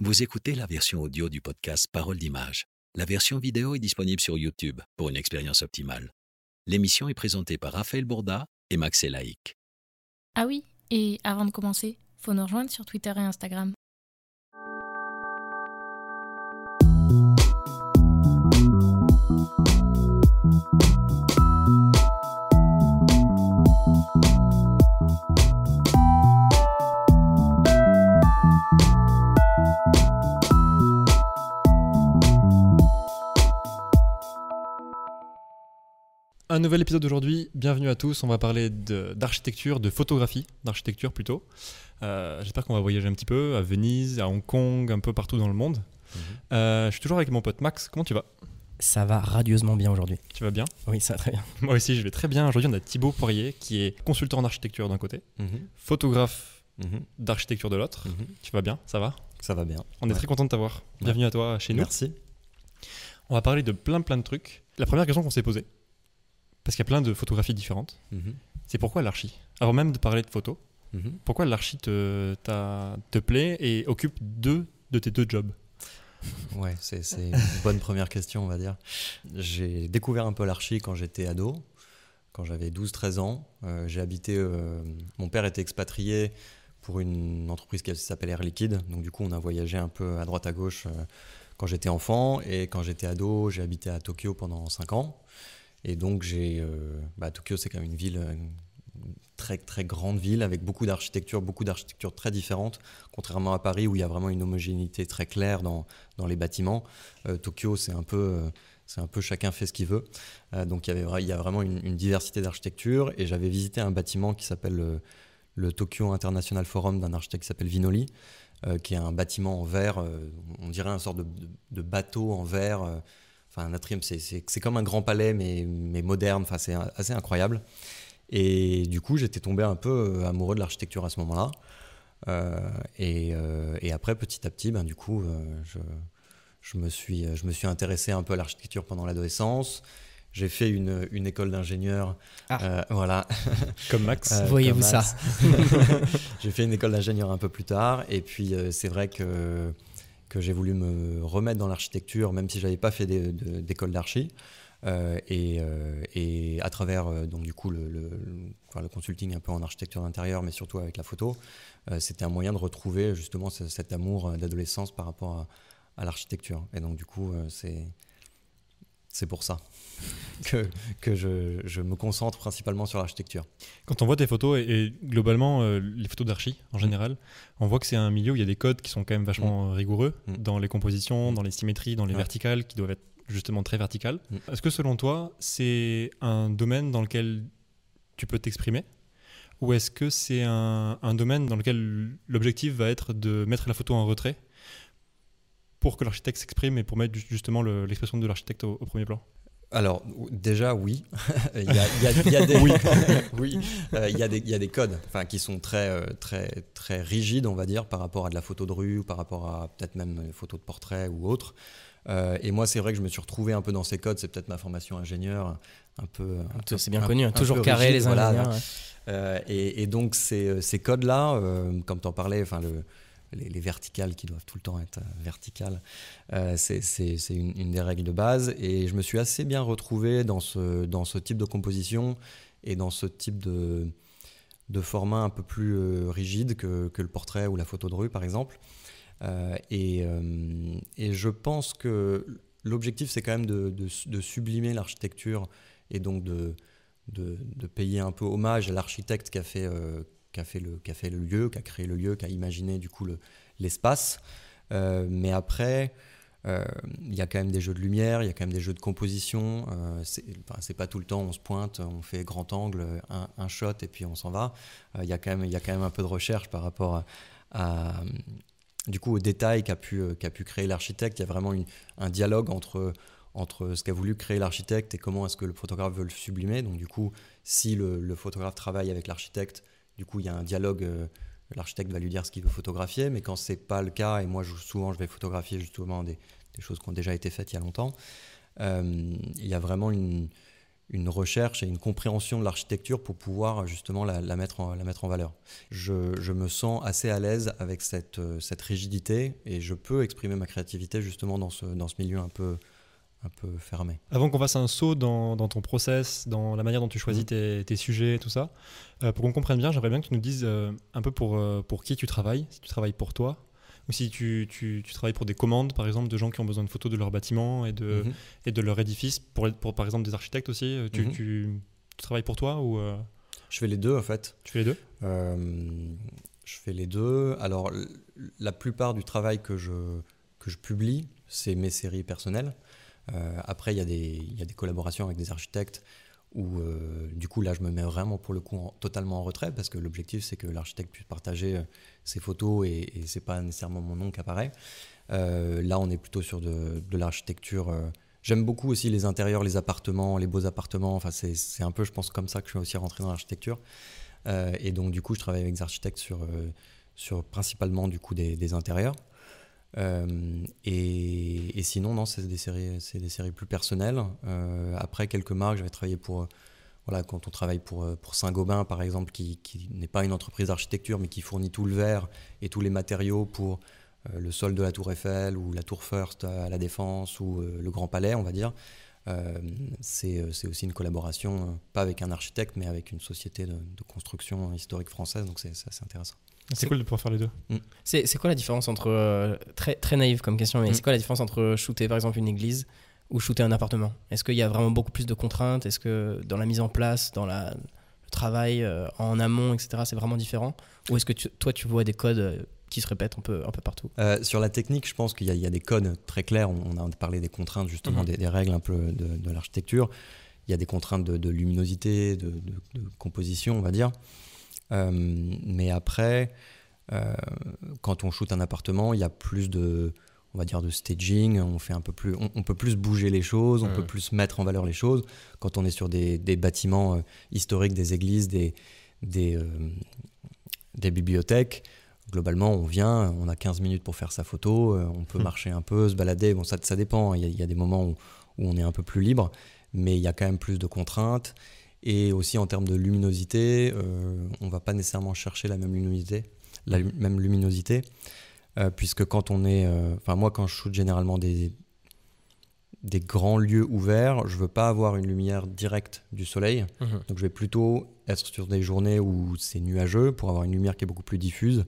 Vous écoutez la version audio du podcast Parole d'image. La version vidéo est disponible sur YouTube pour une expérience optimale. L'émission est présentée par Raphaël Bourda et Max Elaïc. Ah oui, et avant de commencer, faut nous rejoindre sur Twitter et Instagram. Un nouvel épisode aujourd'hui, bienvenue à tous. On va parler de- d'architecture, de, photographie, d'architecture plutôt. Euh, J'espère qu'on va voyager un petit peu à Venise, à Hong Kong, un peu partout dans le monde. Mhm. Euh, je suis toujours avec mon pote Max. Comment tu vas? Ça va radieusement bien aujourd'hui. Tu vas bien? Oui, ça va très bien. Moi aussi, je vais très bien. Aujourd'hui, on a Thibaut Poirier qui est consultant en architecture d'un côté, Mhm, photographe mhm, d'architecture de l'autre. Tu vas bien? Ça va? Ça va bien. On est très content de t'avoir. Bienvenue à toi chez nous. Merci. On va parler de plein plein de trucs. La première question qu'on s'est posée, parce qu'il y a plein de photographies différentes, Mhm, c'est pourquoi l'archi Avant même de parler de photos, mhm. Pourquoi l'archi te, plaît et occupe deux de tes deux jobs? Ouais, c'est c'est une bonne première question, on va dire. J'ai découvert un peu l'archi quand j'étais ado, quand j'avais 12-13 ans. Euh, j'ai habité. euh, mon père était expatrié pour une entreprise qui s'appelle Air Liquide. Donc, du coup, on a voyagé un peu à droite à gauche euh, quand j'étais enfant. Et quand j'étais ado, j'ai habité à Tokyo pendant 5 ans. Et donc, euh, bah, Tokyo, c'est quand même une ville. euh, une très très grande ville avec beaucoup d'architecture, beaucoup d'architectures très différentes, contrairement à Paris où il y a vraiment une homogénéité très claire dans, dans les bâtiments. Euh, Tokyo, c'est un peu, euh, c'est un peu chacun fait ce qu'il veut. Euh, donc il y avait, il y a vraiment une, diversité d'architecture. Et j'avais visité un bâtiment qui s'appelle le, Tokyo International Forum d'un architecte qui s'appelle Vinoli, euh, qui est un bâtiment en verre. euh, on dirait un sorte de, de- de bateau en verre. Enfin, un atrium, c'est- comme un grand palais, mais, mais moderne. Enfin, c'est assez incroyable. Et du coup, j'étais tombé un peu euh, amoureux de l'architecture à ce moment-là. Euh, et, euh, et après, petit à petit, ben, du coup, euh, je, je, me suis, je me suis intéressé un peu à l'architecture pendant l'adolescence. J'ai fait une, une école d'ingénieur. Ah. Voilà. Comme Max Voyez-vous ça. J'ai fait une école d'ingénieur un peu plus tard. Et puis, c'est vrai que, que j'ai voulu me remettre dans l'architecture, même si je n'avais pas fait d'école d'archi. Euh, et, euh, et à travers euh, donc du coup le, le- consulting un peu en architecture d'intérieur, mais surtout avec la photo, c'était un moyen de retrouver justement ce- cet amour d'adolescence par rapport à, à l'architecture. Et donc du coup, c'est c'est pour ça que, que je, je me concentre principalement sur l'architecture. Quand on voit tes photos et, et globalement euh, les photos d'archi en général, on voit que c'est un milieu où il y a des codes qui sont quand même vachement rigoureux Mm. dans les compositions, dans les symétries, dans les Ouais. verticales qui doivent être justement très verticales. Mm. Est-ce que selon toi, c'est un domaine dans lequel tu peux t'exprimer ou est-ce que c'est un, un domaine dans lequel l'objectif va être de mettre la photo en retrait pour que l'architecte s'exprime et pour mettre ju- justement le- l'expression de l'architecte au, au premier plan? Alors, déjà, oui. il, y a, des, codes enfin, qui sont très, euh, très, très rigides, on va dire, par rapport à de la photo de rue ou par rapport à peut-être même une photo de portrait ou autre. Euh, et moi, c'est vrai que je me suis retrouvé un peu dans ces codes. C'est peut-être ma formation ingénieur, un peu. peu- C'est bien un- connu, un toujours carré rigide, les voilà. ingénieurs. ouais. Euh, et, et donc ces, ces codes-là, euh, comme tu en parlais, enfin le, les, les verticales qui doivent tout le temps être euh, verticales, euh, c'est une, des règles de base. Et je me suis assez bien retrouvé dans ce, type de composition et dans ce type de, format un peu plus euh, rigide que, le portrait ou la photo de rue, par exemple. Et, je pense que l'objectif, c'est quand même de, sublimer l'architecture et donc de, de, payer un peu hommage à l'architecte qui a fait, qui a fait, le, fait le lieu, qui a créé le lieu, qui a imaginé du coup le- l'espace. Euh, mais après, euh, il y a quand même des jeux de lumière, il y a quand même des jeux de composition. Euh, c'est pas tout le temps, on se pointe, on fait grand angle, un, shot et puis on s'en va. Euh, Il y, a quand même- y a quand même un peu de recherche par rapport à, à, du coup, au détail qu'a pu, qu'a pu créer l'architecte. Il y a vraiment un dialogue entre, entre ce qu'a voulu créer l'architecte et comment est-ce que le photographe veut le sublimer. Donc, du coup, si le, le photographe travaille avec l'architecte, du coup, il y a un dialogue. euh, l'architecte va lui dire ce qu'il veut photographier, mais quand c'est pas le cas, et moi, je- souvent, je vais photographier justement des, choses qui ont déjà été faites il y a longtemps, euh, il y a vraiment une, recherche et une compréhension de l'architecture pour pouvoir justement la, mettre, en, valeur. Je, me sens assez à l'aise avec cette, cette rigidité et je peux exprimer ma créativité justement dans ce milieu un peu, un peu fermé. Avant qu'on fasse un saut dans, dans, ton process, dans la manière dont tu choisis mm. tes, tes, sujets, tout ça, euh, pour qu'on comprenne bien, j'aimerais bien que tu nous dises euh, un peu pour, euh, pour qui tu travailles, si tu travailles pour toi, ou si tu, tu, tu, travailles pour des commandes, par exemple, de gens qui ont besoin de photos de leur bâtiment et de, mm-hmm. et de leur édifice, pour, pour, par exemple des architectes aussi. Tu, mm-hmm. tu, travailles pour toi ou Je fais les deux en fait. Tu fais les deux? Je fais les deux. Alors, la plupart du travail que je, que je publie, c'est mes séries personnelles. Euh, après, il y, a des, collaborations avec des architectes où, euh, du coup, là, je me mets vraiment pour le coup totalement en retrait parce que l'objectif, c'est que l'architecte puisse partager euh, ses photos et, et c'est pas nécessairement mon nom qui apparaît. là, on est plutôt sur de, l'architecture. J'aime beaucoup aussi les intérieurs, les appartements, les beaux appartements. Enfin, c'est un peu, je pense, comme ça que je suis aussi rentré dans l'architecture. et donc, du coup, je travaille avec des architectes sur, principalement du coup des intérieurs. Euh, et, sinon, non, c'est des séries, c'est des séries plus personnelles. Euh, après quelques marques, j'avais travaillé pour, voilà, quand on travaille pour, Saint-Gobain, par exemple, qui, n'est pas une entreprise d'architecture, mais qui fournit tout le verre et tous les matériaux pour euh, le sol de la Tour Eiffel ou la Tour First à la Défense ou le Grand Palais, on va dire. c'est aussi une collaboration, pas avec un architecte, mais avec une société de, de construction historique française, donc c'est assez intéressant. C'est cool de pouvoir faire les deux. Mm. C'est quoi la différence entre. Euh, très, très naïve comme question, mais mm. c'est quoi la différence entre shooter par exemple une église ou shooter un appartement? Est-ce qu'il y a vraiment beaucoup plus de contraintes? Est-ce que dans la mise en place, dans la, le travail euh, en amont, etc., c'est vraiment différent? Ou est-ce que toi tu vois des codes euh, qui se répètent un peu, un peu partout? Sur la technique, je pense qu'il y, y, a des codes très clairs. On, a parlé des contraintes, justement, mm-hmm. des, règles un peu de, de l'architecture. Il y a des contraintes de, de luminosité, de, de, composition, on va dire. Euh, mais après, euh, quand on shoot un appartement, il y a plus de, on va dire de staging, on fait un peu plus, on, peut plus bouger les choses, on peut plus mettre en valeur les choses. Quand on est sur des, des bâtiments euh, historiques, des églises, des, des, des, bibliothèques, globalement, on vient, on a 15 minutes pour faire sa photo, on peut hmm. marcher un peu, se balader, bon, ça, ça dépend, il y, a, il y a des moments où, où, on est un peu plus libre, mais il y a quand même plus de contraintes. Et aussi en termes de luminosité, euh, on va pas nécessairement chercher la même luminosité, la même luminosité euh, puisque quand on est, euh, enfin moi quand je shoot généralement des des grands lieux ouverts, je veux pas avoir une lumière directe du soleil, mhm. donc je vais plutôt être sur des journées où c'est nuageux pour avoir une lumière qui est beaucoup plus diffuse.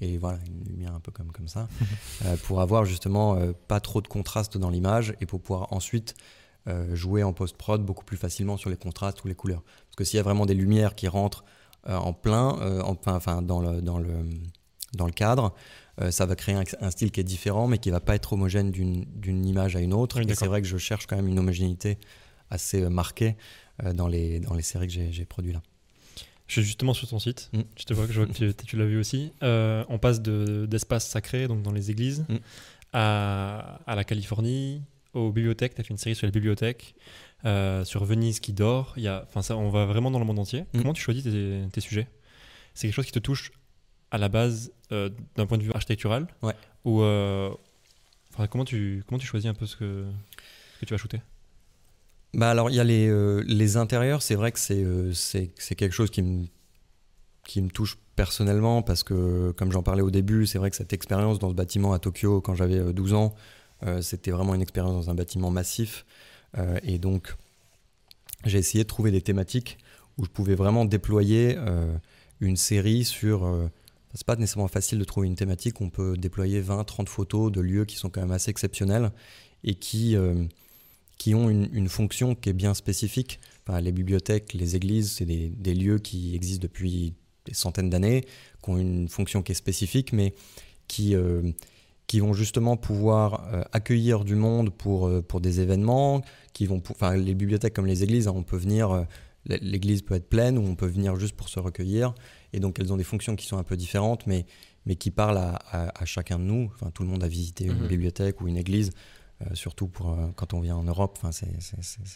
Et voilà une lumière un peu comme comme ça. Euh, pour avoir justement pas trop de contraste dans l'image et pour pouvoir ensuite jouer en post-prod beaucoup plus facilement sur les contrastes ou les couleurs. Parce que s'il y a vraiment des lumières qui rentrent euh, en plein, euh, en, enfin dans le, dans le, dans le cadre, ça va créer un, style qui est différent, mais qui va pas être homogène d'une image à une autre. et c'est vrai que je cherche quand même une homogénéité assez marquée dans, les, dans les séries que j'ai produites là. Je suis justement sur ton site. Mm. Je te vois que, je vois que tu, l'as vu aussi. on passe d'espaces sacrés, donc dans les églises, mm. à, à, la Californie, aux bibliothèques, tu as fait une série sur les bibliothèques, euh, sur Venise qui dort. Y a, ça, on va vraiment dans le monde entier. Mm. Comment tu choisis tes, sujets? C'est quelque chose qui te touche à la base euh, d'un point de vue architectural ouais. Ou euh, comment, tu, comment tu choisis un peu ce que, que tu vas shooter? Bah alors il y a les, les intérieurs, c'est vrai que c'est quelque chose qui me, qui me touche personnellement parce que comme j'en parlais au début, c'est vrai que cette expérience dans ce bâtiment à Tokyo quand j'avais 12 ans, c'était vraiment une expérience dans un bâtiment massif. Euh, et donc, j'ai essayé de trouver des thématiques où je pouvais vraiment déployer euh, une série sur c'est pas nécessairement facile de trouver une thématique on peut déployer 20, 30 photos de lieux qui sont quand même assez exceptionnels et qui, qui ont une, fonction qui est bien spécifique. les bibliothèques, les églises, c'est des, lieux qui existent depuis des centaines d'années, qui ont une fonction qui est spécifique, mais qui, qui vont justement pouvoir euh, accueillir du monde pour, euh, pour des événements, qui vont, enfin les bibliothèques comme les églises, hein, on peut venir, euh, l'église peut être pleine ou on peut venir juste pour se recueillir, et donc elles ont des fonctions qui sont un peu différentes, mais, mais qui parlent à, à, chacun de nous. Enfin, tout le monde a visité une mhm. bibliothèque ou une église, surtout pour, quand on vient en Europe, enfin, c'est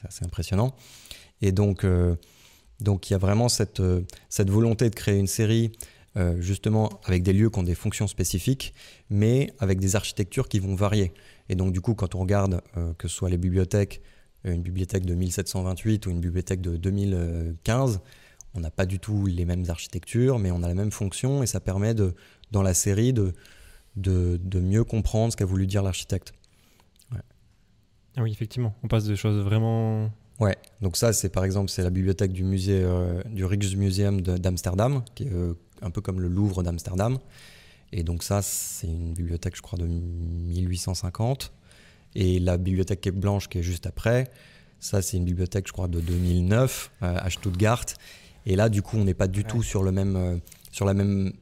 assez impressionnant. Et donc, donc il y a vraiment cette, cette volonté de créer une série euh, justement avec des lieux qui ont des fonctions spécifiques, mais avec des architectures qui vont varier. Et donc du coup, quand on regarde euh, que ce soit les bibliothèques, une bibliothèque de 1728 ou une bibliothèque de 2015, on n'a pas du tout les mêmes architectures, mais on a la même fonction et ça permet de, dans la série de, de, de mieux comprendre ce qu'a voulu dire l'architecte. Ah oui, effectivement, on passe de choses vraiment. Ouais, donc ça, c'est par exemple, c'est la bibliothèque du musée euh, du Rijksmuseum d'Amsterdam, qui est euh, un peu comme le Louvre d'Amsterdam. Et donc ça, c'est une bibliothèque, je crois, de 1850. Et la bibliothèque blanche, qui est juste après, ça, c'est une bibliothèque, je crois, de 2009 euh, à Stuttgart. Et là, du coup, on n'est pas du tout sur le même, euh, sur la même,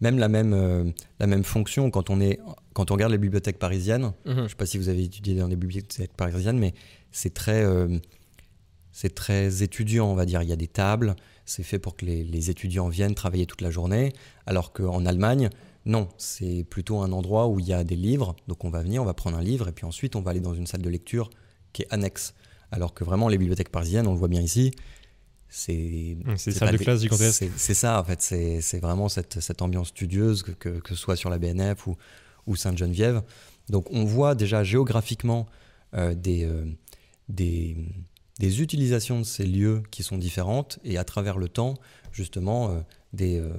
même la même, euh, la même fonction quand on est, quand on regarde les bibliothèques parisiennes. Mhm. Je ne sais pas si vous avez étudié dans des bibliothèques parisiennes, mais c'est très, c'est très étudiant, on va dire. Il y a des tables, c'est fait pour que les, les étudiants viennent travailler toute la journée, alors qu'en Allemagne, non, c'est plutôt un endroit où il y a des livres. Donc on va venir, on va prendre un livre, et puis ensuite on va aller dans une salle de lecture qui est annexe. Alors que vraiment, les bibliothèques parisiennes, on le voit bien ici, c'est salle de classe gigantesque. c'est- C'est ça, en fait. C'est c'est vraiment cette, cette ambiance studieuse, que, que, que ce soit sur la BNF ou, ou Sainte-Geneviève. Donc, on voit déjà géographiquement euh, des, euh, des, des utilisations de ces lieux qui sont différentes et à travers le temps, justement, euh, des, euh,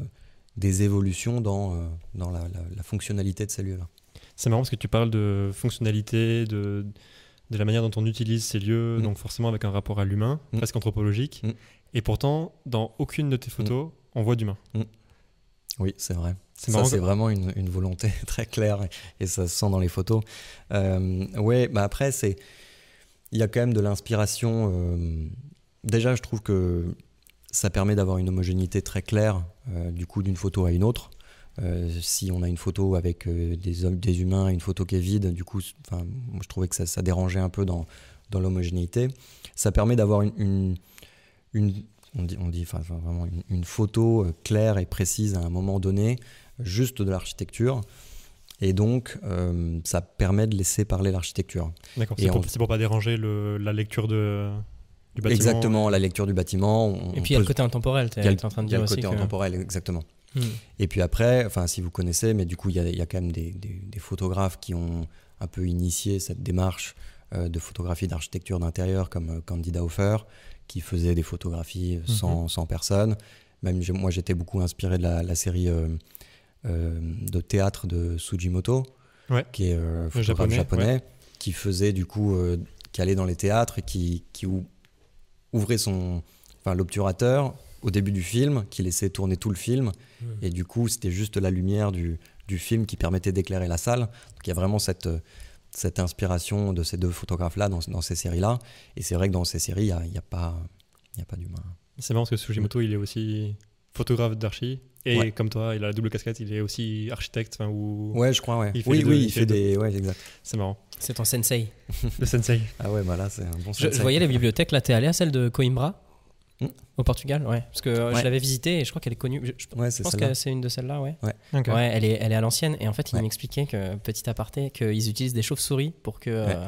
des évolutions dans, euh, dans la, la- la fonctionnalité de ces lieux-là. C'est marrant parce que tu parles de fonctionnalité, de, de la manière dont on utilise ces lieux, Mm. donc forcément avec un rapport à l'humain, Mm. presque anthropologique. Mm. Et pourtant, dans aucune de tes photos, on voit d'humain. Oui, c'est vrai. C'est Ça, c'est vraiment une, une volonté très claire et, et ça se sent dans les photos. Euh, ouais, bah après, c'est. Il y a quand même de l'inspiration. euh, déjà, je trouve que ça permet d'avoir une homogénéité très claire, euh, du coup, d'une photo à une autre. Euh, si on a une photo avec des hommes, des humains, une photo qui est vide, du coup, enfin, je trouvais que ça, dérangeait un peu dans, dans l'homogénéité. Ça permet d'avoir une, une, on dit, on dit enfin, vraiment une, photo claire et précise à un moment donné, juste de l'architecture. Et donc, euh, ça permet de laisser parler l'architecture. D'accord, c'est pour, pour pas déranger le- la lecture de, du bâtiment. Exactement, la lecture du bâtiment. on- Et puis il y a peut- le côté intemporel, tu il y a es le- en train de il y a dire le aussi. côté que- intemporel, exactement. Hmm. Et puis après, enfin, si vous connaissez, mais du coup, il y a, il y a quand même des, des- des photographes qui ont un peu initié cette démarche euh, de photographie d'architecture d'intérieur, comme euh, Candida Hofer, qui faisait des photographies euh, sans, sans personne. Même moi, j'étais beaucoup inspiré de la, la série euh, euh, de théâtre de Sujimoto, Ouais. qui est euh, photographe japonais, japonais, qui faisait du coup, euh, qui allait dans les théâtres et qui, qui ou- ouvrait son, enfin, l'obturateur au début du film, qui laissait tourner tout le film. Et du coup, c'était juste la lumière du, du film qui permettait d'éclairer la salle. Donc il y a vraiment cette, euh, cette inspiration de ces deux photographes-là dans, dans ces séries-là. Et c'est vrai que dans ces séries, il n'y a, y a pas, y a pas d'humain. C'est marrant parce que Sujimoto, il est aussi photographe d'archi. Et Ouais. comme toi, il a la double casquette, il est aussi architecte. enfin, Ou... Ouais, je crois, ouais. Il fait oui, deux, oui, il il fait fait des. Ouais, exact. C'est marrant. C'est ton sensei. Le sensei. Ah ouais, bah là, c'est un bon Je, je sensei. voyais la bibliothèque, là, t'es allé à celle de Coimbra Hmm. Au Portugal, ouais. Parce que euh, je Ouais. l'avais visitée et je crois qu'elle est connue. Je, je Ouais, c'est pense celle-là. que c'est une de celles-là, ouais. Ok. Ouais, elle est, elle est à l'ancienne. Et en fait, il Ouais. m'expliquait que, petit aparté, qu'ils utilisent des chauves-souris pour que, euh,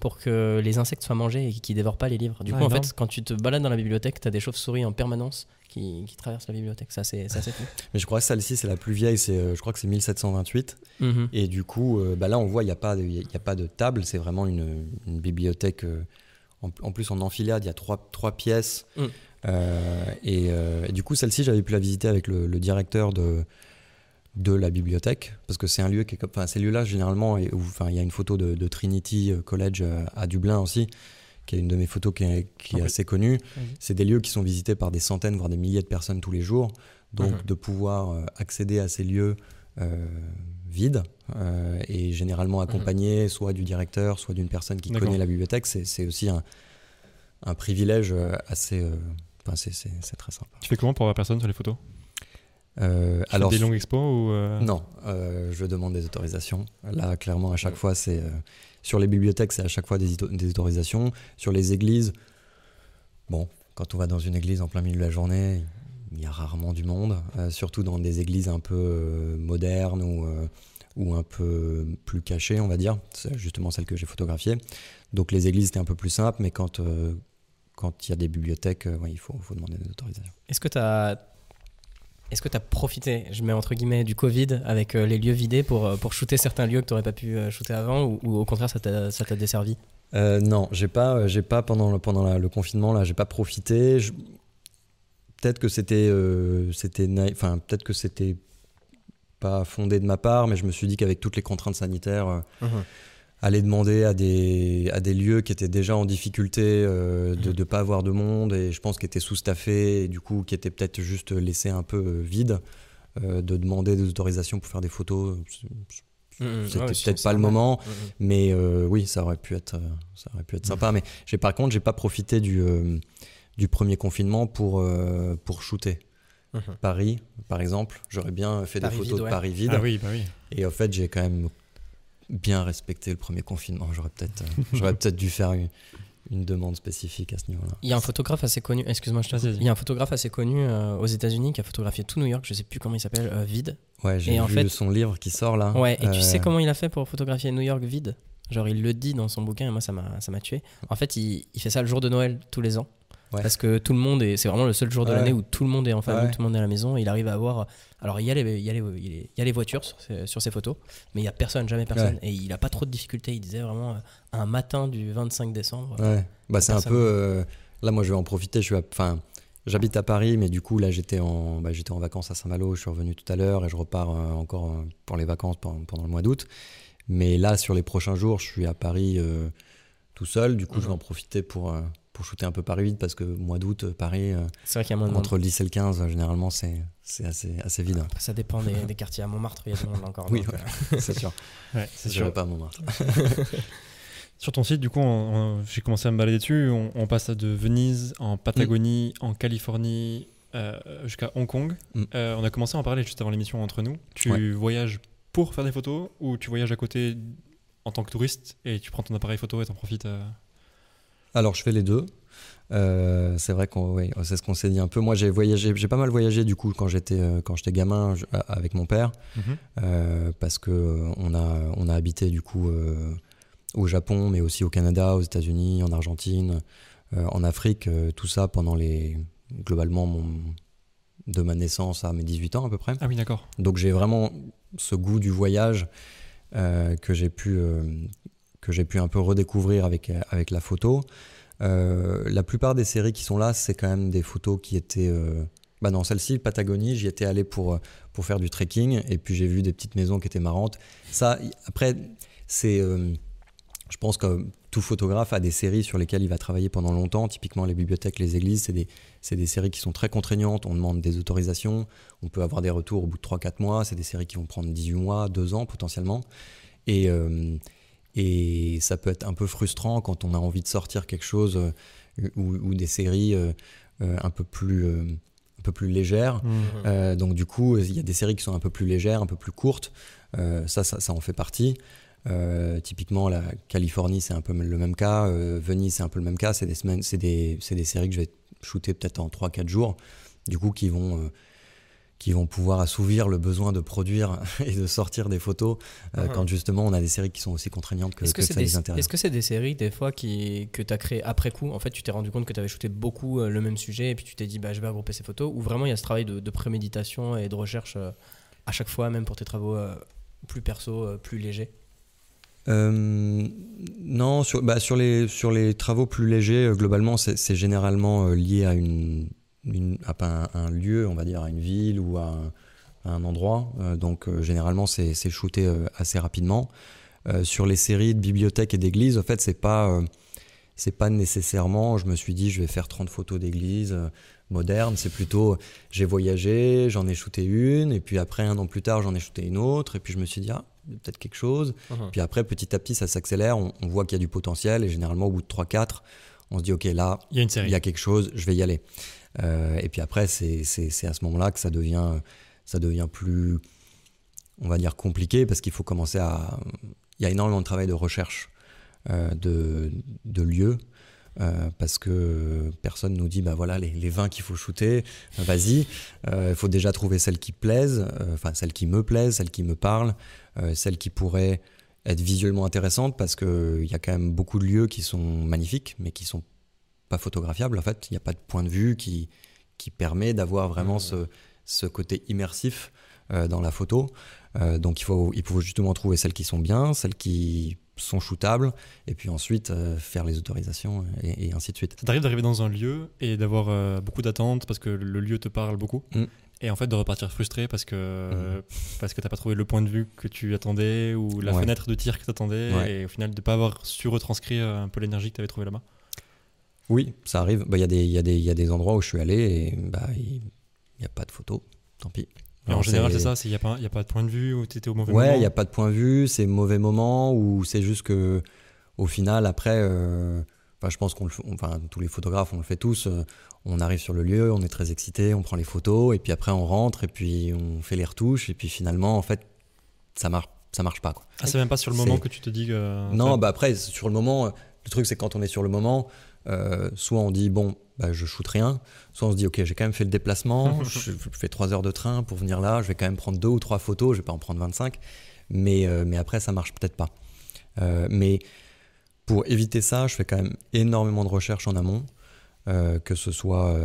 pour que les insectes soient mangés et qu'ils dévorent pas les livres. Du Ah, coup, en fait, quand tu te balades dans la bibliothèque, tu as des chauves-souris en permanence qui, qui traversent la bibliothèque. Ça, c'est ça, c'est fou. Mais je crois que celle-ci, c'est la plus vieille. C'est, euh, je crois que c'est 1728. Mhm. Et du coup, euh, bah là, on voit, il n'y a, pas de- y a pas de table. C'est vraiment une, une bibliothèque. euh, en, en plus, en enfilade, il y a trois, trois pièces. Mm. Euh, et, euh, et du coup, celle-ci, j'avais pu la visiter avec le, le directeur de, de la bibliothèque. Parce que c'est un lieu qui est comme. Enfin, ces lieux-là, généralement, et où, enfin, il y a une photo de, de Trinity College euh, à Dublin aussi, qui est une de mes photos qui est, qui est Ok. assez connue. Mhm. C'est des lieux qui sont visités par des centaines, voire des milliers de personnes tous les jours. Donc, Mhm. de pouvoir euh, accéder à ces lieux euh, vides euh, et généralement accompagné soit du directeur, soit d'une personne qui connaît la bibliothèque, c'est aussi un, un privilège euh, assez. euh, enfin, c'est- c'est c'est très sympa. Tu fais comment pour avoir personne sur les photos? Euh, alors, des longues expos ou euh, non, euh, je demande des autorisations. Là, clairement, à chaque fois, c'est. euh, sur les bibliothèques, c'est à chaque fois des, auto- des autorisations. Sur les églises, bon, quand on va dans une église en plein milieu de la journée, il y a rarement du monde. euh, surtout dans des églises un peu euh, modernes ou, euh, ou un peu plus cachées, on va dire. C'est justement celle que j'ai photographiée. Donc, les églises, c'était un peu plus simple, mais quand. euh, quand il y a des bibliothèques, euh, ouais, il faut, faut demander des autorisations. Est-ce que tu as. Est-ce que tu as profité, je mets entre guillemets, du Covid avec euh, les lieux vidés pour, euh, pour shooter certains lieux que tu n'aurais pas pu euh, shooter avant ou, ou au contraire ça t'a ça t'a desservi? Euh, non, j'ai pas, j'ai pas pendant le, pendant la- le confinement là, j'ai pas profité. Je- Peut-être que c'était, euh, c'était, naïf- enfin peut-être que c'était pas fondé de ma part, mais je me suis dit qu'avec toutes les contraintes sanitaires, euh, Mhm. Aller demander à des, à des lieux qui étaient déjà en difficulté euh, de ne pas avoir de monde et je pense qu'ils étaient sous-staffés et du coup qui étaient peut-être juste laissés un peu euh, vides, euh, de demander des autorisations pour faire des photos. Mhm. C'était Ouais, peut-être pas le moment, Mhm. mais euh, oui, ça aurait pu être, euh, ça aurait pu être sympa. Mais j'ai par contre, j'ai pas profité du, euh, du premier confinement pour, euh, pour shooter. Mhm. Paris, par exemple, j'aurais bien fait Paris des photos vide, de. Paris vide. Ah oui, bah oui. Et en fait, j'ai quand même bien respecté le premier confinement. J'aurais peut-être euh, j'aurais peut-être dû faire une, une demande spécifique à ce niveau-là. Il y a un photographe assez connu, excuse-moi, je. Il y a un photographe assez connu euh, aux États-Unis qui a photographié tout New York, je sais plus comment il s'appelle, euh, vide. Ouais, j'ai Et en vu fait- son livre qui sort là. Ouais, et tu sais comment il a fait pour photographier New York vide? Genre, il le dit dans son bouquin et moi, ça m'a ça m'a tué. En fait, il, il fait ça le jour de Noël tous les ans. Ouais. Parce que tout le monde est. C'est vraiment le seul jour de Ouais. l'année où tout le monde est en famille, Ouais. tout le monde est à la maison. Et il arrive à avoir. Alors, il y a les, il y a les, il y a les voitures sur ses photos, mais il y a personne, jamais personne. Et il a pas trop de difficultés. Il disait vraiment euh, un matin du 25 décembre. Ouais, bah c'est un peu. euh, là, moi, je vais en profiter. Je suis, enfin, j'habite à Paris, mais du coup, là, j'étais en, bah, j'étais en vacances à Saint-Malo. Je suis revenu tout à l'heure et je repars euh, encore euh, pour les vacances pendant, pendant le mois d'août. Mais là, sur les prochains jours, je suis à Paris euh, tout seul. Du coup, je vais en profiter pour pour shooter un peu Paris vide parce que mois d'août, euh, Paris, euh, C'est vrai qu'il y a moins de monde. entre le 10 et le 15, euh, généralement, c'est c'est assez assez vide. Après, ça dépend des, des quartiers. À Montmartre, il y a du monde encore. Oui, ouais. c'est sûr. Ouais, c'est Je sûr. pas à Montmartre. Sur ton site, du coup, j'ai commencé à me balader dessus. On, on passe de Venise, en Patagonie, en Californie, euh, jusqu'à Hong Kong. Mm. Euh, on a commencé à en parler juste avant l'émission entre nous. Tu Ouais. voyages pour faire des photos ou tu voyages à côté en tant que touriste et tu prends ton appareil photo et t'en profites euh, Alors, je fais les deux. Euh, c'est vrai qu'on, oui, c'est ce qu'on s'est dit un peu. Moi, j'ai voyagé, j'ai pas mal voyagé du coup quand j'étais euh, quand j'étais gamin je- a- avec mon père, euh, parce que euh, on a on a habité du coup euh, au Japon, mais aussi au Canada, aux États-Unis, en Argentine, euh, en Afrique, euh, tout ça pendant les globalement mon de ma naissance à mes 18 ans à peu près. Ah oui, d'accord. Donc j'ai vraiment ce goût du voyage euh, que j'ai pu euh, que j'ai pu un peu redécouvrir avec avec la photo. Euh, la plupart des séries qui sont là, c'est quand même des photos qui étaient euh, bah non, celle-ci, Patagonie, j'y étais allé pour, euh, pour faire du trekking et puis j'ai vu des petites maisons qui étaient marrantes. Ça, après, c'est. euh, je pense que tout photographe a des séries sur lesquelles il va travailler pendant longtemps. Typiquement, les bibliothèques, les églises, c'est des, des séries qui sont très contraignantes. On demande des autorisations. On peut avoir des retours au bout de 3-4 mois. C'est des séries qui vont prendre 18 mois, 2 ans potentiellement. Et, euh, et ça peut être un peu frustrant quand on a envie de sortir quelque chose euh, ou, ou des séries euh, euh, un, peu plus, un peu plus légères. Euh, donc du coup, il y a des séries qui sont un peu plus légères, un peu plus courtes. Ça, ça, ça en fait partie. Euh, typiquement, la Californie, c'est un peu le même cas. Euh, Venise, c'est un peu le même cas. C'est des, semaines, c'est des, des séries que je vais shooter peut-être en 3-4 jours. Du coup, qui vont, euh, qui vont pouvoir assouvir le besoin de produire et de sortir des photos euh, Mhm. quand justement on a des séries qui sont aussi contraignantes que, ça des, les intéresse. est-ce que c'est des séries des fois qui, que tu as créées après coup En fait, tu t'es rendu compte que tu avais shooté beaucoup euh, le même sujet et puis tu t'es dit bah, je vais regrouper ces photos Ou vraiment il y a ce travail de, de préméditation et de recherche euh, à chaque fois, même pour tes travaux plus perso, plus légers? Euh, non, sur, bah, sur, les, sur les travaux plus légers, euh, globalement, c'est c'est généralement euh, lié à, une, une- à pas un, un lieu, on va dire, à une ville ou à un, à un endroit. Euh, donc, euh, généralement, c'est shooté euh, assez rapidement. Sur les séries de bibliothèques et d'églises, en fait, c'est pas, c'est pas nécessairement, je me suis dit, je vais faire 30 photos d'églises euh, modernes. C'est plutôt, j'ai voyagé, j'en ai shooté une, et puis après, un an plus tard, j'en ai shooté une autre, et puis je me suis dit, ah, peut-être quelque chose. Puis après, petit à petit, ça s'accélère, on, on voit qu'il y a du potentiel, et généralement, au bout de 3-4, on se dit, OK, là, Il y a une série. il y a quelque chose, je vais y aller. Euh, et puis après, c'est à ce moment-là que ça devient, plus, on va dire, compliqué, parce qu'il faut commencer à... Il y a énormément de travail de recherche euh, de, lieux. euh, parce que personne nous dit bah voilà les, les 20 qu'il faut shooter vas-y il faut déjà trouver celles qui plaisent celles qui me plaisent celles qui me parlent celles qui pourraient être visuellement intéressantes parce que il y a quand même beaucoup de lieux qui sont magnifiques mais qui sont pas photographiables en fait il n'y a pas de point de vue qui qui permet d'avoir vraiment ce, ce côté immersif euh, dans la photo Euh, donc il faut, il faut justement trouver celles qui sont bien, celles qui sont shootables, et puis ensuite euh, faire les autorisations et, et ainsi de suite. Ça t'arrive d'arriver dans un lieu et d'avoir beaucoup d'attentes parce que le lieu te parle beaucoup Mm. et en fait de repartir frustré parce que Mhm. parce que t'as pas trouvé le point de vue que tu attendais ou la Ouais. fenêtre de tir que tu attendais Ouais. et au final de pas avoir su retranscrire un peu l'énergie que tu avais trouvé là-bas? Oui, ça arrive. Bah, Il y, a des- il y, il y a des endroits où je suis allé et bah, il n'y a pas de photo, tant pis. En général, c'est ça, il n'y a, pas- y a pas de point de vue ou tu étais au mauvais moment. Ouais, il n'y a pas de point de vue, c'est mauvais moment ou c'est juste que au final, après, euh, enfin, je pense qu'on enfin, tous les photographes, on le fait tous. euh, on arrive sur le lieu, on est très excité, on prend les photos et puis après on rentre et puis on fait les retouches et puis finalement, en fait, ça marche, ça marche pas. Quoi. Ah, c'est même pas sur le moment que tu te dis que. Non, bah après, sur le moment, le truc c'est quand on est sur le moment, euh, soit on dit bon, bah, je shoot rien, soit on se dit ok, j'ai quand même fait le déplacement, je fais trois heures de train pour venir là, je vais quand même prendre deux ou trois photos, je vais pas en prendre 25, mais, euh, mais après ça marche peut-être pas. Euh, mais pour éviter ça, je fais quand même énormément de recherches en amont, que ce soit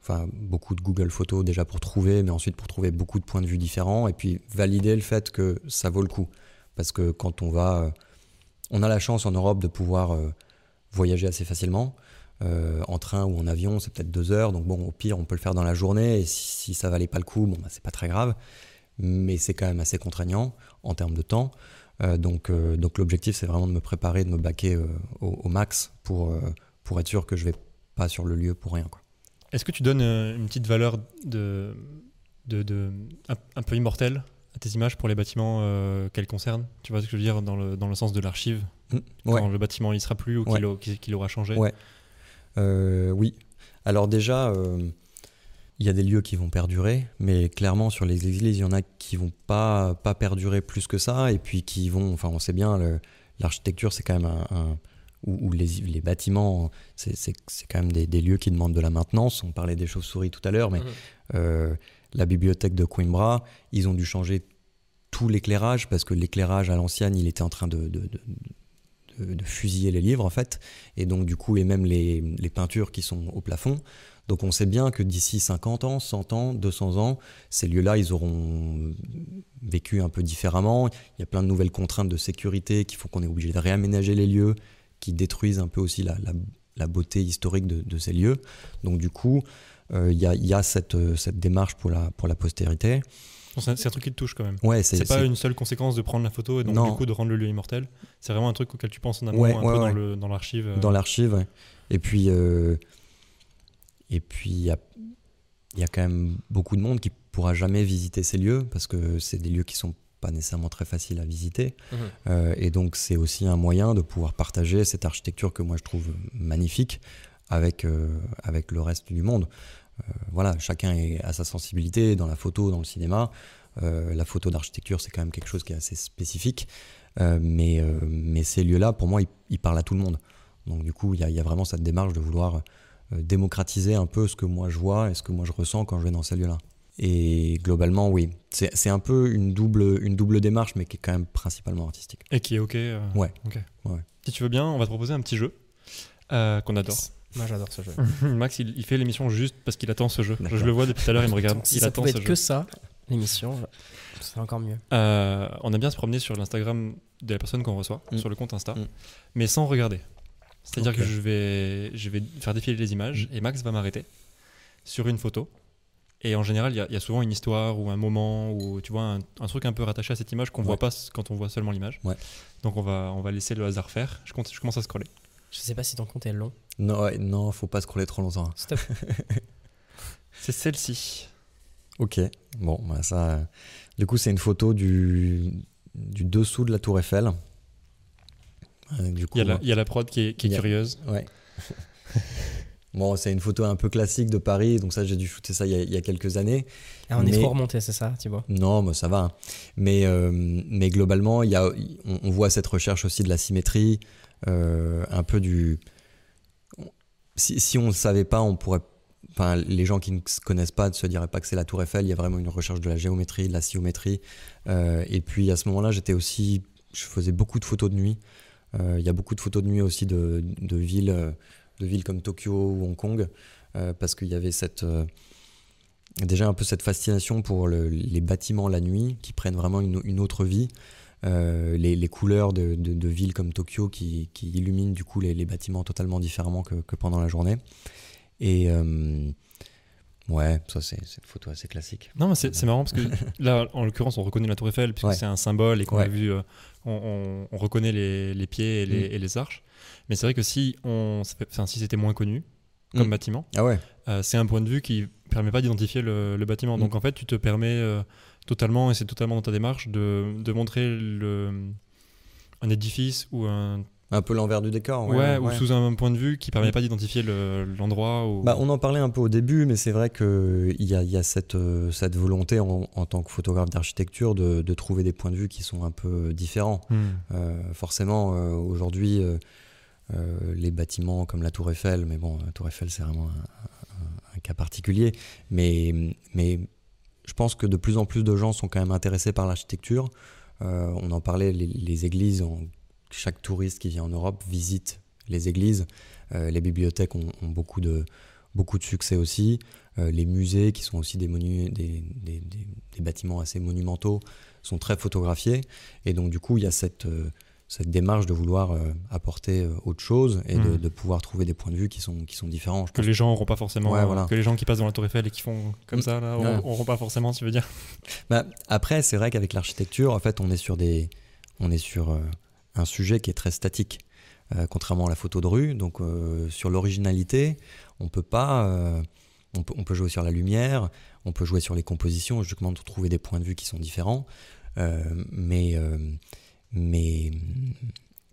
enfin beaucoup de Google Photos déjà pour trouver, mais ensuite pour trouver beaucoup de points de vue différents et puis valider le fait que ça vaut le coup. Parce que quand on va, on a la chance en Europe de pouvoir voyager assez facilement. Euh, en train ou en avion, c'est peut-être deux heures. Donc bon, au pire, on peut le faire dans la journée. Et si, ça valait pas le coup, bon, bah, c'est pas très grave. Mais c'est quand même assez contraignant en termes de temps. Euh, donc, euh, donc l'objectif, c'est vraiment de me préparer, de me baquer au, max pour, pour être sûr que je vais pas sur le lieu pour rien. Est-ce que tu donnes une petite valeur de, de, un, peu immortelle à tes images pour les bâtiments qu'elles concernent? Tu vois ce que je veux dire dans le, dans le sens de l'archive? Ouais. Quand le bâtiment il sera plus ou qu'il Ouais. aura changé Ouais. Euh, oui. Alors déjà, euh, il y a des lieux qui vont perdurer, mais clairement sur les églises, il y en a qui vont pas, pas perdurer plus que ça, et puis qui vont, enfin on sait bien, l'architecture c'est quand même un... un- ou, ou les, les bâtiments, c'est c'est- c'est quand même des, des lieux qui demandent de la maintenance. On parlait des chauves-souris tout à l'heure, mais Mhm. euh, la bibliothèque de Coimbra, ils ont dû changer tout l'éclairage parce que l'éclairage à l'ancienne, il était en train de, de, de- de- fusiller les livres en fait, et donc du coup, et même les, les peintures qui sont au plafond. Donc on sait bien que d'ici 50 ans, 100 ans, 200 ans, ces lieux-là, ils auront vécu un peu différemment. Il y a plein de nouvelles contraintes de sécurité qui font qu'on est obligé de réaménager les lieux, qui détruisent un peu aussi la, la- beauté historique de, ces lieux. Donc du coup, il y a, il y a cette, euh, cette démarche pour la, pour la postérité. C'est un, truc qui te touche quand même. Ouais, C'est pas une seule conséquence de prendre la photo et donc Non. du coup de rendre le lieu immortel. C'est vraiment un truc auquel tu penses en amont, Ouais, un ouais, peu ouais. dans l'archive. euh. dans l'archive. ouais. Et puis, euh, et puis il y a, il y a quand même beaucoup de monde qui pourra jamais visiter ces lieux parce que c'est des lieux qui sont pas nécessairement très faciles à visiter. Mhm. Euh, et donc c'est aussi un moyen de pouvoir partager cette architecture que moi je trouve magnifique avec, euh, avec le reste du monde. Euh, voilà, chacun à sa sensibilité dans la photo, dans le cinéma. Euh, la photo d'architecture, c'est quand même quelque chose qui est assez spécifique. Euh, mais, euh, mais ces lieux-là, pour moi, ils, ils parlent à tout le monde. Donc du coup, il y, a- y a vraiment cette démarche de vouloir démocratiser un peu ce que moi je vois et ce que moi je ressens quand je vais dans ces lieux-là. Et globalement, oui, c'est c'est un peu une double, une double démarche, mais qui est quand même principalement artistique. Et qui est ok. euh, Ouais. Si tu veux bien, on va te proposer un petit jeu euh, qu'on adore. Moi j'adore ce jeu. Max, il, il fait l'émission juste parce qu'il attend ce jeu. Je le vois depuis tout à l'heure, il me regarde. Si il ça attend pouvait ce être jeu. que ça, l'émission, c'est encore mieux. Euh, on aime bien se promener sur l'Instagram de la personne qu'on reçoit, Mm. sur le compte Insta, Mm. mais sans regarder. C'est-à-dire Ok. que je vais, je vais faire défiler les images et Max va m'arrêter sur une photo. Et en général, il y a- il y, a souvent une histoire ou un moment ou tu vois un, un truc un peu rattaché à cette image qu'on Ouais. voit pas s- quand on voit seulement l'image. Ouais. Donc on va, on va laisser le hasard faire. Je, compte, je commence à scroller. Je sais pas si ton compte est long. Non, ouais, non, faut pas scroller trop longtemps. hein. Stop. C'est celle-ci. Ok, bon, bah ça. euh, Du coup, c'est une photo du, du dessous de la Tour Eiffel. Euh, du coup, Il y, a la, il y a la prod qui est, qui est Il y a- curieuse. Ouais. bon, c'est une photo un peu classique de Paris, donc ça, j'ai dû shooter ça il y a, il y a quelques années. Ah, on est trop remonté, c'est ça, tu vois Non, mais ça va. hein. Mais, euh, mais globalement, il y a, on, on voit cette recherche aussi de la symétrie, euh, un peu du. Si, si on ne savait pas, on pourrait. Les gens qui ne se connaissent pas ne se diraient pas que c'est la Tour Eiffel. Il y a vraiment une recherche de la géométrie, de la symétrie. Euh, et puis à ce moment-là, j'étais aussi. Je faisais beaucoup de photos de nuit. Euh, il y a beaucoup de photos de nuit aussi de, de villes, euh, de villes comme Tokyo ou Hong Kong, euh, parce qu'il y avait cette. euh, déjà un peu cette fascination pour le- les bâtiments la nuit qui prennent vraiment une, une autre vie. Euh, les, les couleurs de, de- de villes comme Tokyo qui, qui illuminent du coup les, les bâtiments totalement différemment que, que pendant la journée. Et euh, ouais, ça c'est une photo assez classique. Non, mais c'est marrant parce que là, en l'occurrence, on reconnaît la Tour Eiffel puisque Ouais. c'est un symbole et qu'on Ouais. a vu, euh, on, on- on reconnaît les, les pieds et les, Mm. et les arches. Mais c'est vrai que si on, enfin, si c'était moins connu comme Mm. bâtiment, Ah ouais, euh, c'est un point de vue qui permet pas d'identifier le, le bâtiment. Mm. Donc en fait, tu te permets euh, totalement, et c'est totalement dans ta démarche, de, de montrer le, un édifice ou un un peu l'envers du décor. ouais, Ouais, ou ouais. sous un point de vue qui permet Mm. pas d'identifier le- l'endroit. ou... Bah, on en parlait un peu au début, mais c'est vrai qu'il y a, y a cette, euh, cette volonté en, en tant que photographe d'architecture de, de trouver des points de vue qui sont un peu différents. Hmm. Euh, forcément, euh, aujourd'hui, euh, les bâtiments comme la Tour Eiffel, mais bon, la Tour Eiffel, c'est vraiment un, un- un cas particulier. Mais, mais je pense que de plus en plus de gens sont quand même intéressés par l'architecture. Euh, on en parlait, les, églises, chaque touriste qui vient en Europe visite les églises. Euh, les bibliothèques ont, beaucoup, de, beaucoup de succès aussi. Euh, les musées, qui sont aussi des, des, bâtiments assez monumentaux, sont très photographiés. Et donc, du coup, il y a cette, cette démarche de vouloir euh, apporter euh, autre chose et de, Mm. de pouvoir trouver des points de vue qui sont, qui sont différents. Je que pense. les gens n'auront pas forcément. Ouais, voilà. Que les gens qui passent dans la Tour Eiffel et qui font comme Mm. ça, là, Ouais. n'auront pas forcément, tu veux dire. Bah, après, c'est vrai qu'avec l'architecture, en fait, on est sur, des, on est sur euh, un sujet qui est très statique, euh, contrairement à la photo de rue. Donc, euh, sur l'originalité, on peut pas. on, peut, on peut jouer sur la lumière, on peut jouer sur les compositions, justement, de trouver des points de vue qui sont différents. Mais. Mais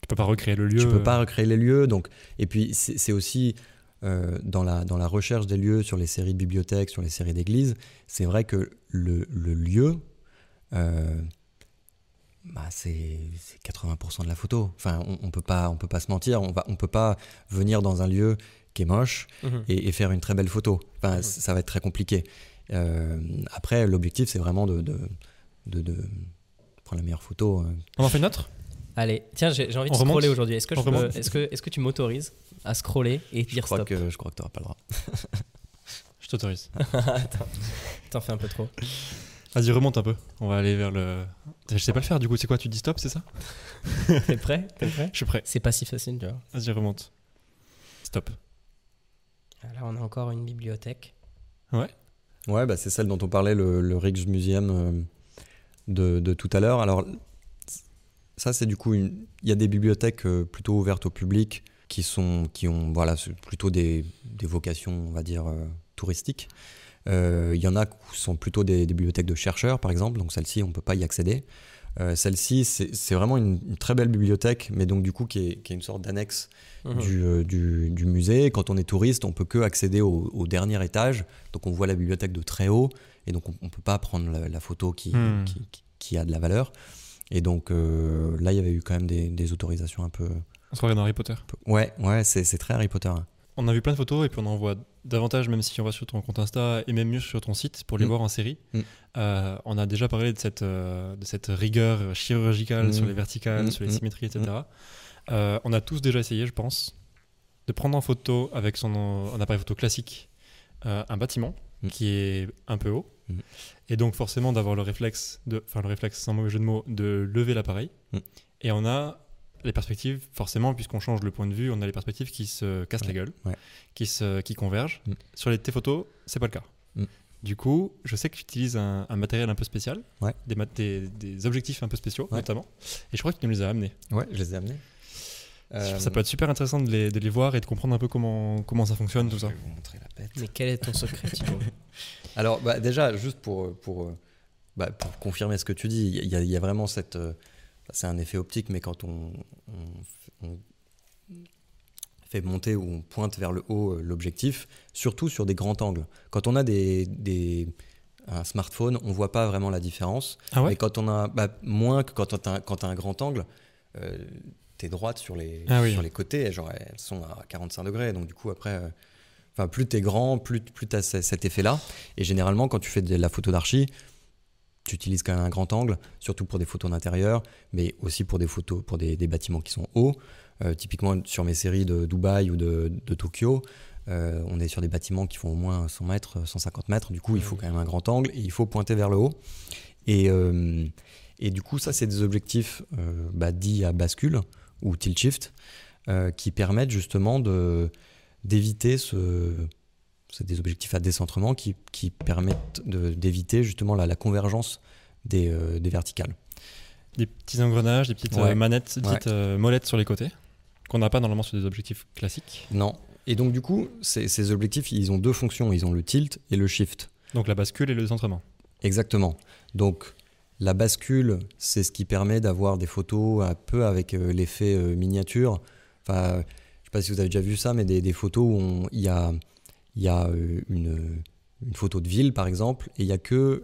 Tu peux pas recréer le lieu. tu peux pas recréer les lieux. Donc, et puis, c'est aussi euh, dans, la, dans la recherche des lieux sur les séries de bibliothèques, sur les séries d'églises, c'est vrai que le, le lieu, euh, bah, c'est c'est 80% de la photo. Enfin, on, on peut pas, on peut pas se mentir. On va, on peut pas venir dans un lieu qui est moche Mhm. et, et faire une très belle photo. Enfin, Mhm. ça va être très compliqué. Euh, après, l'objectif, c'est vraiment de, de, de- de la meilleure photo. euh. On en fait une autre? Allez, tiens, j'ai envie de On scroller aujourd'hui. Est-ce que, est-ce que, est-ce que tu m'autorises à scroller et Je dire crois stop? que je crois que t'auras pas le droit. Je t'autorise. Attends, t'en fais un peu trop. Vas-y, remonte un peu. On va aller vers le. Je sais pas le faire du coup. C'est quoi Tu dis stop, c'est ça? T'es prêt? T'es prêt? Je suis prêt. C'est pas si facile, tu vois. Vas-y, remonte. Stop. Là, on a encore une bibliothèque. Ouais, bah, c'est celle dont on parlait, le, le Rijksmuseum euh, de, de tout à l'heure. Alors, ça, c'est du coup, il y a des bibliothèques euh, plutôt ouvertes au public qui, sont, qui ont voilà, plutôt des, des vocations, on va dire, euh, touristiques. Euh, Il y en a qui sont plutôt des, des bibliothèques de chercheurs, par exemple, donc celle-ci, on ne peut pas y accéder. Euh, celle-ci, c'est vraiment une, une très belle bibliothèque, mais donc du coup, qui est, qui est une sorte d'annexe Mhm. du, euh, du, du musée. Quand on est touriste, on peut que accéder au, au dernier étage. Donc on voit la bibliothèque de très haut et donc on ne peut pas prendre la, la photo qui, Hmm. qui, a de la valeur. Et donc euh, là, il y avait eu quand même des, des autorisations un peu. On se regarde dans Harry Potter. peu- Ouais, ouais, c'est très Harry Potter. hein. On a vu plein de photos et puis on en voit davantage, même si on va sur ton compte Insta et même mieux sur ton site pour les Mm. voir en série. Mm. Euh, on a déjà parlé de cette, euh, de cette rigueur chirurgicale sur les verticales, sur les symétries, etc. On a tous déjà essayé, je pense, de prendre en photo avec son un appareil photo classique un bâtiment qui est un peu haut. Et donc forcément d'avoir le réflexe, de, enfin le réflexe sans mauvais jeu de mots, de lever l'appareil. Mm. Et on a les perspectives, forcément, puisqu'on change le point de vue, on a les perspectives qui se cassent la gueule, ouais. qui, se, qui convergent. Mm. Sur les, tes photos, c'est pas le cas. Mm. Du coup, je sais que tu utilises un, un matériel un peu spécial, Ouais. des, mat- des, des objectifs un peu spéciaux Ouais. notamment, et je crois que tu nous les as amenés. Ouais, je les ai amenés. Euh, Ça peut être super intéressant de les, de les voir et de comprendre un peu comment, comment ça fonctionne, tout je ça. vais vous montrer la bête. Mais quel est ton secret, Thibaut? Alors, bah, déjà, juste pour, pour, bah, pour confirmer ce que tu dis, il y, a- y a vraiment cette. euh, c'est un effet optique, mais quand on, on- on fait monter ou on pointe vers le haut euh, l'objectif, surtout sur des grands angles. Quand on a des, des- un smartphone, on voit pas vraiment la différence. Ah ouais? Mais quand on a. bah, moins que quand tu as, quand t'as un grand angle. Euh, T'es droite sur les, Ah oui. sur les côtés, genre elles sont à 45 degrés, donc du coup après, enfin plus t'es grand, plus, plus t'as ce- cet effet-là. Et généralement, quand tu fais de la photo d'archi, tu utilises quand même un grand angle, surtout pour des photos d'intérieur, mais aussi pour des photos, pour des, des bâtiments qui sont hauts. Euh, typiquement sur mes séries de Dubaï ou de, de Tokyo, Euh, on est sur des bâtiments qui font au moins 100 mètres, 150 mètres. Du coup, il faut quand même un grand angle et il faut pointer vers le haut. Et, euh, et du coup, ça, c'est des objectifs bah, dits à bascule ou tilt shift qui permettent justement de, d'éviter ce. C'est des objectifs à décentrement qui, qui permettent d'éviter justement la, la convergence des, euh, des verticales. Des petits engrenages, des petites Ouais. euh, manettes, des Ouais. petites euh, molettes sur les côtés, qu'on n'a pas normalement sur des objectifs classiques. Non. Et donc, du coup, ces, ces objectifs, ils ont deux fonctions. Ils ont le tilt et le shift. Donc la bascule et le décentrement. Exactement. Donc la bascule, c'est ce qui permet d'avoir des photos un peu avec l'effet miniature. Enfin, sais pas si vous avez déjà vu ça, mais des, des photos où il y a, il y a euh, une, une photo de ville, par exemple, et il y a que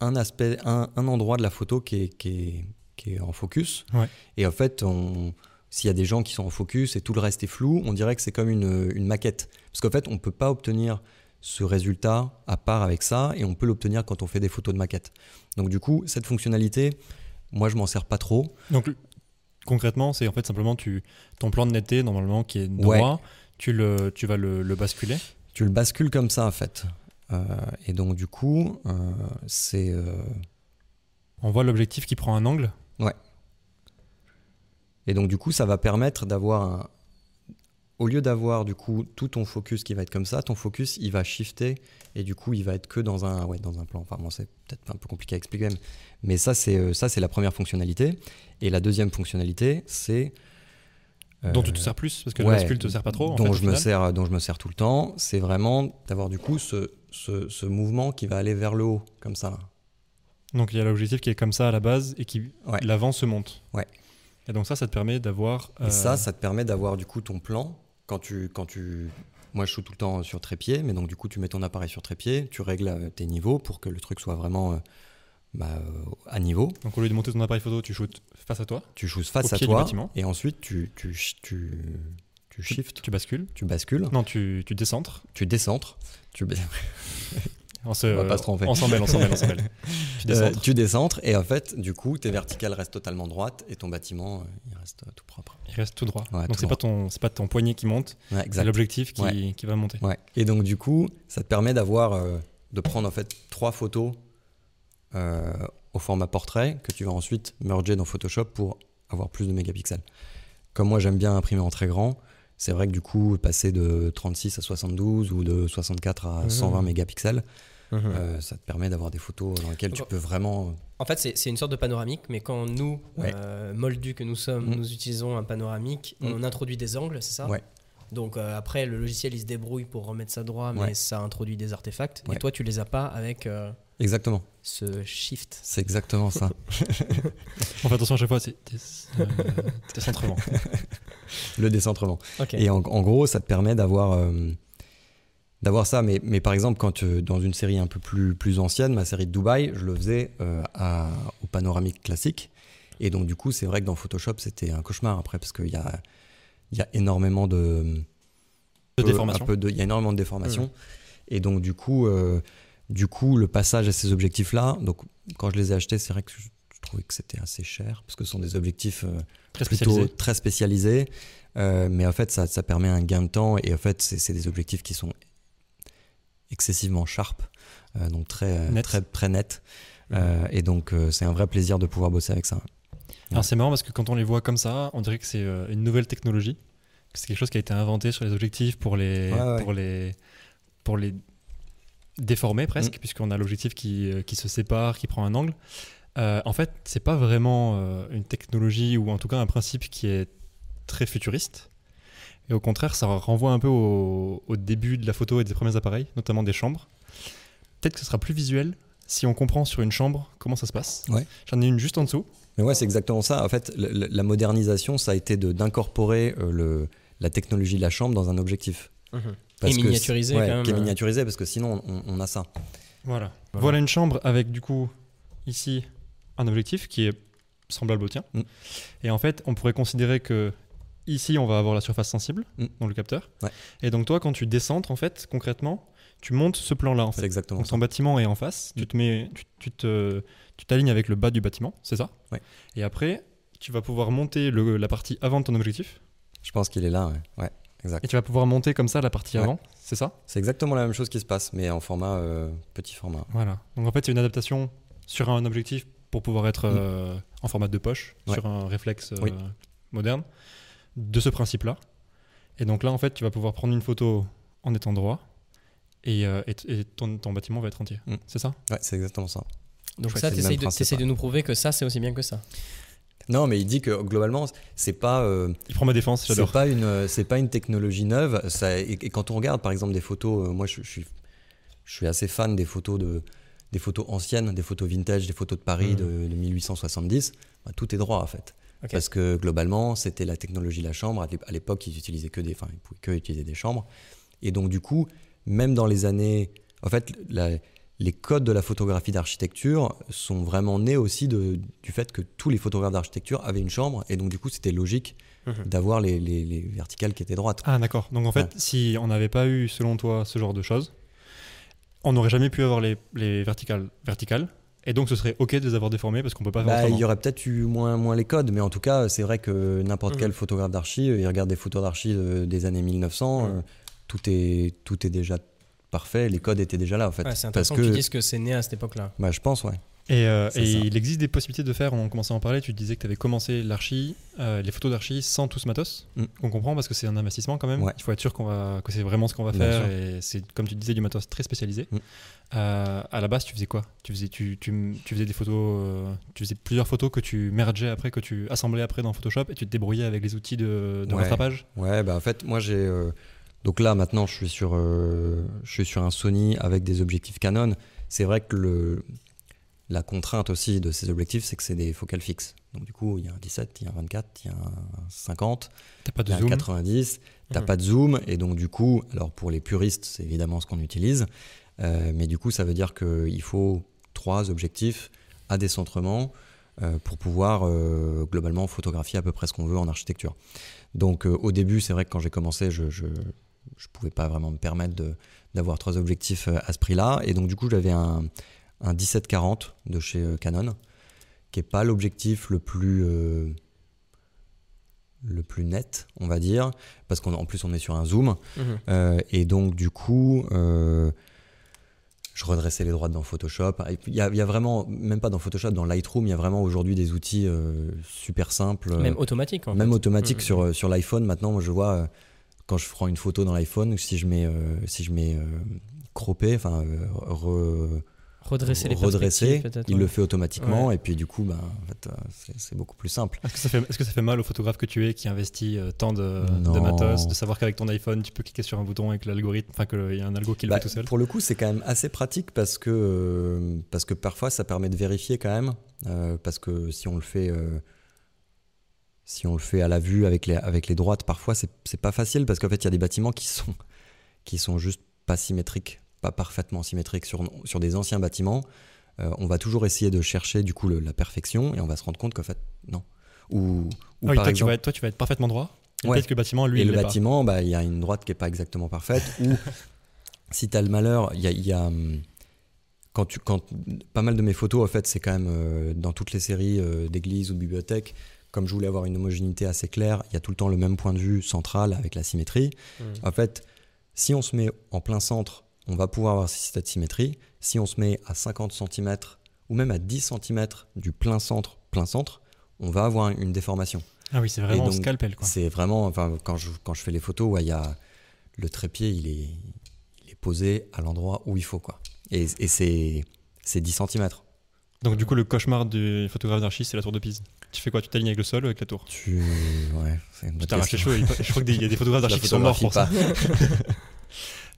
un aspect, un, un endroit de la photo qui est, qui est, qui est en focus. Ouais. Et en fait, on- s'il y a des gens qui sont en focus et tout le reste est flou, on dirait que c'est comme une, une maquette. Parce qu'en fait, on ne peut pas obtenir ce résultat à part avec ça, et on peut l'obtenir quand on fait des photos de maquette. Donc du coup, cette fonctionnalité, moi je m'en sers pas trop. Donc concrètement, c'est en fait simplement tu, ton plan de netteté, normalement, qui est droit, tu, le, tu vas le, le basculer. Tu le bascules comme ça en fait. Euh, et donc du coup, euh, c'est... euh, On voit l'objectif qui prend un angle. Et donc du coup, ça va permettre d'avoir un... Au lieu d'avoir du coup tout ton focus qui va être comme ça, ton focus il va shifter et du coup il va être que dans un, ouais, dans un plan. Enfin bon, c'est peut-être un peu compliqué à expliquer, mais- mais ça c'est euh, ça c'est la première fonctionnalité. Et la deuxième fonctionnalité, c'est dont euh, tu te sers plus, parce que ouais, la bascule te sert pas trop. en dont fait, je me sers dont je me sers tout le temps c'est vraiment d'avoir du coup ce, ce, ce mouvement qui va aller vers le haut comme ça Donc il y a l'objectif qui est comme ça à la base et qui Ouais. l'avant se monte. Ouais. Et donc ça, ça te permet d'avoir. et euh, ça ça te permet d'avoir du coup ton plan quand tu quand tu moi je shoot tout le temps sur trépied mais donc du coup tu mets ton appareil sur trépied tu règles euh, tes niveaux pour que le truc soit vraiment euh, bah, à niveau Donc au lieu de monter ton appareil photo, tu shootes face à toi, tu shoots face à toi bâtiment. et ensuite tu tu tu tu shift tu bascules. tu bascules Non, tu, tu décentres. tu décentres tu, On, se, On va pas se tromper. On s'en mêle, on s'en mêle, on s'en mêle. Tu Euh, décentres. tu décentres et en fait du coup tes verticales restent totalement droites et ton bâtiment euh, il reste euh, tout propre Il reste tout droit. Ouais, donc c'est pas ton, c'est pas ton poignet qui monte, Ouais, c'est l'objectif qui, Ouais. qui va monter. Et donc du coup, ça te permet d'avoir, euh, de prendre en fait trois photos euh, au format portrait que tu vas ensuite merger dans Photoshop pour avoir plus de mégapixels. Comme moi j'aime bien imprimer en très grand, c'est vrai que du coup passer de 36 à 72 ou de 64 à Mhm. 120 mégapixels, Mhm. euh, ça te permet d'avoir des photos dans lesquelles tu peux vraiment. En fait, c'est une sorte de panoramique, mais quand nous, Ouais. euh, moldus que nous sommes, Mm. nous utilisons un panoramique, Mm. on introduit des angles, c'est ça? Ouais. Donc euh, après, le logiciel, il se débrouille pour remettre ça droit, mais Ouais. ça introduit des artefacts. Ouais. Et toi, tu les as pas avec euh, Exactement. ce shift. C'est exactement ça. On fait attention à chaque fois, c'est des, euh, décentrement. le décentrement. Ok. Et en, en gros, ça te permet d'avoir euh, d'avoir ça. Mais, mais par exemple, quand tu- dans une série un peu plus, plus ancienne, ma série de Dubaï, je le faisais euh, à- au panoramique classique. Et donc, du coup, c'est vrai que dans Photoshop, c'était un cauchemar après, parce qu'il y a, y a énormément de. De peu- déformation. un peu de- Il y a énormément de déformations. Et donc, du coup, euh, du coup, le passage à ces objectifs-là, donc quand je les ai achetés, c'est vrai que je, je trouvais que c'était assez cher, parce que ce sont des objectifs. euh, Très plutôt très spécialisé. Euh, mais en fait, ça, ça permet un gain de temps et en fait, c'est des objectifs qui sont excessivement sharp, euh, donc très euh, Net. très très net. Euh, et donc, c'est un vrai plaisir de pouvoir bosser avec ça. Alors c'est marrant parce que quand on les voit comme ça, on dirait que c'est une nouvelle technologie. que C'est quelque chose qui a été inventé sur les objectifs pour les, Ouais, ouais. Pour les, pour les déformer Mm. presque, puisqu'on a l'objectif qui, qui se sépare, qui prend un angle. Euh, en fait, c'est pas vraiment une technologie ou en tout cas un principe qui est très futuriste. Et au contraire, ça renvoie un peu au, au début de la photo et des premiers appareils, notamment des chambres. Peut-être que ce sera plus visuel si on comprend sur une chambre comment ça se passe. Ouais. J'en ai une juste en dessous. Mais ouais, c'est exactement ça. En fait, la modernisation, ça a été d'incorporer euh, la technologie de la chambre dans un objectif. Parce Et miniaturisé, ouais, quand même. Qui est miniaturisé parce que sinon, on, on a ça. Voilà. Voilà. voilà. une chambre avec du coup ici un objectif qui est semblable au tien. Mm. Et en fait, on pourrait considérer que ici on va avoir la surface sensible Mm. dans le capteur. Ouais. Et donc toi, quand tu descentres en fait, concrètement, tu montes ce plan-là en C'est fait. exactement Donc ça. ton bâtiment est en face. Mm. Tu te mets, tu, tu te, tu t'alignes avec le bas du bâtiment, c'est ça? Ouais. Et après, tu vas pouvoir monter le- la partie avant de ton objectif. Je pense qu'il est là, ouais. Ouais, exact. Et tu vas pouvoir monter comme ça la partie Ouais. avant, c'est ça? C'est exactement la même chose qui se passe, mais en format euh, petit format. Voilà. Donc en fait, c'est une adaptation sur un objectif pour pouvoir être euh, en format de poche, Ouais. sur un réflexe euh, Oui. moderne, de ce principe-là. Et donc là, en fait, tu vas pouvoir prendre une photo en étant droit et, euh, et, et ton, ton bâtiment va être entier. Mm. C'est ça? Ouais, c'est exactement ça. Donc ça, c'est le t'essayes même de, de nous prouver que ça, c'est aussi bien que ça. Non, mais il dit que globalement, c'est pas. euh, Il prend ma défense, C'est j'adore. pas une, euh, c'est pas une technologie neuve. Ça, et, et quand on regarde par exemple des photos, euh, moi je, je suis, je suis assez fan des photos de, des photos anciennes, des photos vintage, des photos de Paris de, de 1870. bah, tout est droit en fait. Parce que globalement, c'était la technologie de la chambre. À l'ép- À l'époque, ils utilisaient que des, enfin, ils pouvaient que utiliser des chambres. Et donc du coup, même dans les années, en fait, la- les codes de la photographie d'architecture sont vraiment nés aussi de, du fait que tous les photographes d'architecture avaient une chambre. Et donc du coup, c'était logique Mhm. d'avoir les, les- les verticales qui étaient droites. Ah d'accord. Donc en fait, Ouais. si on n'avait pas eu, selon toi, ce genre de choses, on n'aurait jamais pu avoir les, les verticales verticales. Et donc ce serait ok de les avoir déformées parce qu'on peut pas faire Bah, autrement. il y aurait peut-être eu moins, moins les codes, mais en tout cas, c'est vrai que n'importe Mhm. quel photographe d'archi, euh, il regarde des photos d'archi des années 1900, Mhm. euh, tout, est, tout est déjà parfait, les codes étaient déjà là en fait. Ouais, c'est Parce intéressant que, que tu dises que c'est né à cette époque-là. bah, je pense, ouais. Et, euh, et il existe des possibilités de faire, on commençait à en parler, tu disais que tu avais commencé l'archi, euh, les photos d'archi sans tout ce matos. Mm. On comprend parce que c'est un investissement quand même. Ouais. Il faut être sûr qu'on va, que c'est vraiment ce qu'on va Bien faire. sûr. Et c'est, comme tu disais, du matos très spécialisé. Mm. Euh, à la base, tu faisais quoi? Tu faisais, tu, tu, tu faisais des photos, tu faisais plusieurs photos que tu mergeais après, que tu assemblais après dans Photoshop et tu te débrouillais avec les outils de, de Ouais. rattrapage? Ouais, bah en fait, moi j'ai. donc là, maintenant, je suis, sur, euh, je suis sur un Sony avec des objectifs Canon. C'est vrai que le, la contrainte aussi de ces objectifs, c'est que c'est des focales fixes. Donc du coup, il y a un 17, il y a un 24, il y a un 50. T'as pas Il y a un zoom. 90, t'as Mhm. pas de zoom, et donc du coup, alors pour les puristes, c'est évidemment ce qu'on utilise, euh, mais du coup, ça veut dire qu'il faut trois objectifs à décentrement euh, pour pouvoir euh, globalement photographier à peu près ce qu'on veut en architecture. Donc au début, c'est vrai que quand j'ai commencé, je, je, je pouvais pas vraiment me permettre d'avoir trois objectifs à ce prix-là, et donc du coup, j'avais un, un 17-40 de chez euh, Canon, qui est pas l'objectif le plus euh, le plus net, on va dire, parce qu'en plus on est sur un zoom, Mhm. euh, et donc du coup, euh, je redressais les droites dans Photoshop. Puis, Il y, a, il y a vraiment, même pas dans Photoshop, dans Lightroom, il y a vraiment aujourd'hui des outils super simples, Même automatique. En même fait. automatiques Mhm. sur, sur l'iPhone. Maintenant, moi, je vois quand je prends une photo dans l'iPhone, si je mets, si je mets croppé, enfin re- Redresser les redresser, il ouais. le fait automatiquement, et puis du coup, ben, en fait, c'est- beaucoup plus simple. Est-ce que, ça fait, est-ce que ça fait mal au photographe que tu es qui investit euh, tant de, de matos, de savoir qu'avec ton iPhone, tu peux cliquer sur un bouton et que l'algorithme, enfin qu'il y a un algo qui le Bah, fait tout seul? Pour le coup, c'est quand même assez pratique parce que, euh, parce que parfois ça permet de vérifier quand même. euh, parce que si on le fait, euh, si on le fait à la vue avec les, avec les droites, parfois c'est c'est pas facile parce qu'en fait il y a des bâtiments qui sont, qui sont juste pas symétriques, pas parfaitement symétriques. Sur, sur des anciens bâtiments, euh, on va toujours essayer de chercher du coup le- la perfection et on va se rendre compte qu'en fait, non. Ou, ou Ah oui, par toi, tu vas être, toi, tu vas être parfaitement droit. Ouais. Peut-être que le bâtiment, lui, et il le bâtiment, bah, il y a une droite qui n'est pas exactement parfaite. ou si tu as le malheur, il y a, il y a, hum, quand tu, quand, pas mal de mes photos, en fait, c'est quand même euh, dans toutes les séries euh, d'églises ou de bibliothèques. Comme je voulais avoir une homogénéité assez claire, il y a tout le temps le même point de vue central avec la symétrie. Mhm. En fait, si on se met en plein centre, on va pouvoir avoir cette symétrie. Si on se met à 50 cm ou même à 10 cm du plein centre, plein centre, on va avoir une déformation. Ah oui, c'est vraiment donc, scalpel. C'est vraiment, enfin, quand je, quand je fais les photos, ouais, y a le trépied, il est, il est posé à l'endroit où il faut, quoi. Et, et c'est, c'est 10 cm. Donc, du coup, le cauchemar du photographe d'archi, c'est la tour de Pise. Tu fais quoi? Tu t'alignes avec le sol ou avec la tour? Tu, ouais, c'est une bonne chaud. il- Je crois qu'il y a des photographes d'archi qui sont morts pour ça.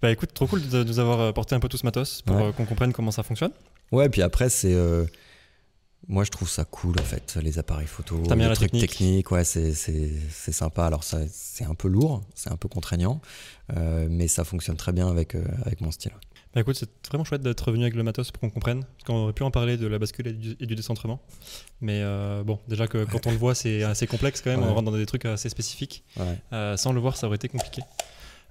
Bah écoute, trop cool de nous avoir apporté un peu tout ce matos pour Ouais. euh, qu'on comprenne comment ça fonctionne. Ouais, puis après, c'est. euh, moi, je trouve ça cool, en fait, les appareils photo, bien les trucs technique. techniques. Ouais, c'est, sympa. Alors, ça, c'est un peu lourd, c'est un peu contraignant, euh, mais ça fonctionne très bien avec, euh, avec mon style. Bah écoute, c'est vraiment chouette d'être venu avec le matos pour qu'on comprenne. Parce qu'on aurait pu en parler de la bascule et du, et du décentrement. Mais euh, bon, déjà que quand on le voit, c'est assez complexe quand même. Ouais. On rentre dans des trucs assez spécifiques. Ouais. Euh, sans le voir, ça aurait été compliqué.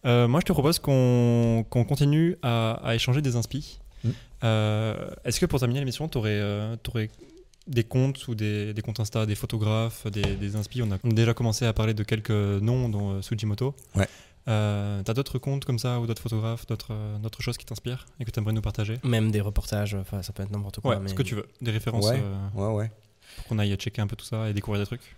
Euh, moi, je te propose qu'on qu'on continue à, à échanger des inspi. Mm. Euh, Est-ce que pour terminer l'émission, tu aurais, des comptes ou des, des comptes Insta, des photographes, des, des inspi? On a, on a déjà commencé à parler de quelques noms, dont euh, Sujimoto. Ouais. Euh, T'as d'autres comptes comme ça ou d'autres photographes, d'autres euh, d'autres choses qui t'inspirent et que tu aimerais nous partager? Même des reportages, enfin, ça peut être n'importe quoi. Ouais, mais... ce que tu veux. Des références Ouais. euh, Ouais, ouais. pour qu'on aille checker un peu tout ça et découvrir des trucs.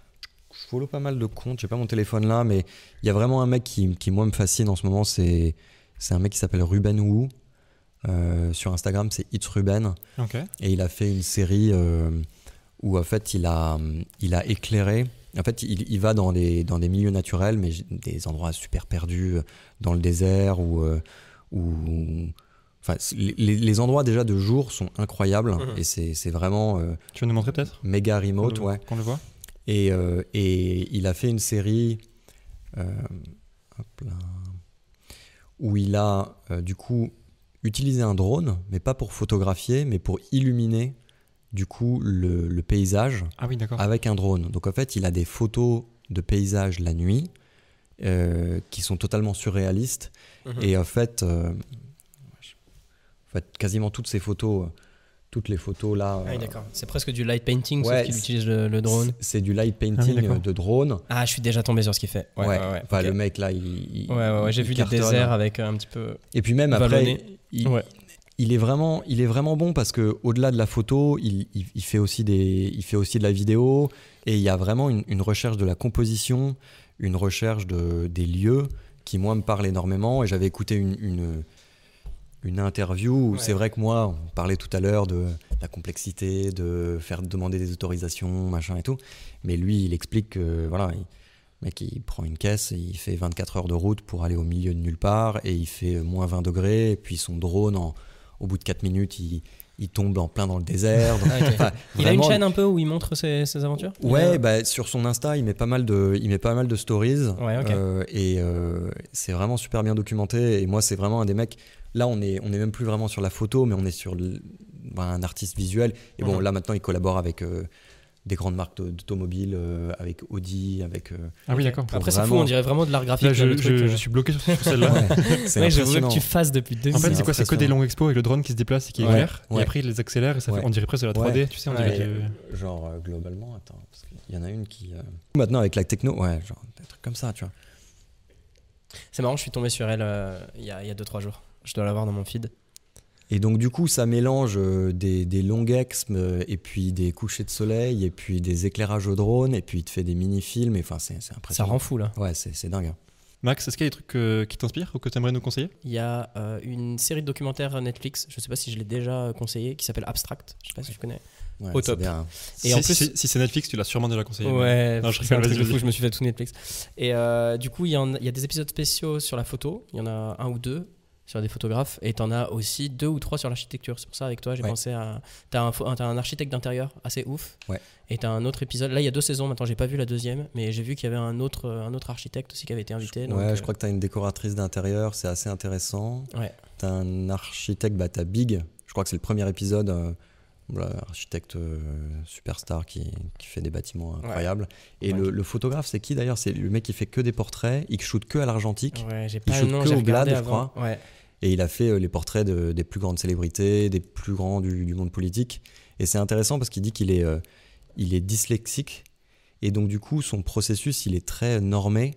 Je follow pas mal de comptes, j'ai pas mon téléphone là, mais il y a vraiment un mec qui, qui, moi, me fascine en ce moment, c'est c'est un mec qui s'appelle Ruben Wu. Euh, sur Instagram, c'est It's Ruben. Et il a fait une série euh, où, en fait, il a, il a éclairé. En fait, il, il va dans des, dans milieux naturels, mais des endroits super perdus, euh, dans le désert, ou. ou- Enfin, les, les endroits déjà de jour sont incroyables Mhm. et c'est vraiment euh, Tu veux nous montrer peut-être? méga remote, ouais. Qu'on le voit Et, euh, et il a fait une série euh, hop là, où il a euh, du coup utilisé un drone, mais pas pour photographier, mais pour illuminer du coup le, le paysage Ah oui, avec un drone. Donc en fait, il a des photos de paysage la nuit qui sont totalement surréalistes. Mhm. Et en fait, en fait, quasiment toutes ces photos, toutes les photos là. Ah oui, euh, d'accord. C'est presque du light painting, Ouais, sauf qu'il c'est- utilise le, le drone. c'est- du light Ah oui, painting euh, de drone. Ah, je suis déjà tombé sur ce qu'il fait. Ouais, Ouais, ouais, ouais. Enfin, le mec là, il. il- Ouais, ouais, ouais, j'ai vu des déserts avec un petit peu. Et puis même après, il, Ouais. il est vraiment, il est vraiment bon parce que au-delà de la photo, il, il- il fait aussi des, il fait aussi de la vidéo et il y a vraiment une, une recherche de la composition, une recherche de des lieux qui moi me parle énormément. Et j'avais écouté une, une une interview où Ouais. c'est vrai que moi, on parlait tout à l'heure de la complexité, de faire demander des autorisations, machin et tout. Mais lui, il explique que voilà, il, le mec, il prend une caisse, et il fait 24 heures de route pour aller au milieu de nulle part et il fait moins 20 degrés. Et puis son drone, en- au bout de 4 minutes, il, il tombe en plein dans le désert. Donc, ok. enfin, Il a une chaîne un peu où il montre ses, ses aventures Ouais, a- bah, sur son Insta, il met pas mal de, il met pas mal de stories. Ouais. Euh, et euh, c'est vraiment super bien documenté. Et moi, c'est vraiment un des mecs. Là, on est, on est même plus vraiment sur la photo, mais on est sur le- bah, un artiste visuel. Et bon, Mhm. là maintenant, il collabore avec euh, des grandes marques d'automobiles, euh, avec Audi, avec. euh, Ah oui, d'accord. Après, c'est fou, on dirait vraiment de l'art graphique. Là, je, le truc, je- euh. je suis bloqué sur, sur celle-là. ouais, c'est Ouais, je impressionnant. que tu fasses depuis deux En fait, C'est quoi C'est que des longues expos avec le drone qui se déplace et qui Ouais, éclaire. ouais. Et après, il les accélère et ça fait, on dirait presque de la 3D. Ouais. Tu sais, on Ouais. dirait. Que- Genre euh, globalement, attends, parce qu'il y en a une qui. euh, Maintenant avec la techno, ouais, genre des trucs comme ça, tu vois. C'est marrant, je suis tombé sur elle euh, il y a 2-3 jours. Je dois l'avoir dans mon feed. Et donc du coup, ça mélange euh, des, des longues exps euh, et puis des couchers de soleil et puis des éclairages au drone et puis il te fait des mini-films. et Enfin, c'est c'est Ça impressionnant. rend fou là. Ouais, c'est c'est dingue. hein. Max, est-ce qu'il y a des trucs euh, qui t'inspirent ou que tu aimerais nous conseiller? Il y a euh, une série de documentaires Netflix, je sais pas si je l'ai déjà conseillé, qui s'appelle Abstract. Je sais pas si tu connais. Ouais, Au top. bien. Et si, en plus- si, si c'est Netflix, tu l'as sûrement déjà conseillé. Ouais, Non, je c'est un rigole, truc de vas-y, fou, vas-y. je me suis fait tout Netflix. Et euh, du coup, il y, en- il y a des épisodes spéciaux sur la photo, il y en a un ou deux sur des photographes, et t'en as aussi deux ou trois sur l'architecture. C'est pour ça, avec toi, j'ai Ouais. pensé à. T'as un, pho- t'as un architecte d'intérieur assez ouf, Ouais. et t'as un autre épisode. Là, il y a deux saisons, maintenant, j'ai pas vu la deuxième, mais j'ai vu qu'il y avait un autre, un autre architecte aussi qui avait été invité. donc, ouais, euh, je crois que tu as une décoratrice d'intérieur, c'est assez intéressant. Ouais. Tu as un architecte, bah, tu Big, je crois que c'est le premier épisode. euh, voilà, architecte euh, superstar qui, qui fait des bâtiments incroyables. Et Ouais. le, le photographe, c'est qui d'ailleurs? C'est le mec qui fait que des portraits, il shoot que à l'argentique. Ouais, j'ai Il shoot nom, que au Glad, je crois. Et il a fait euh, les portraits de- des plus grandes célébrités, des plus grands du, monde politique. Et c'est intéressant parce qu'il dit qu'il est, euh, il est dyslexique. Et donc, du coup, son processus, il est très normé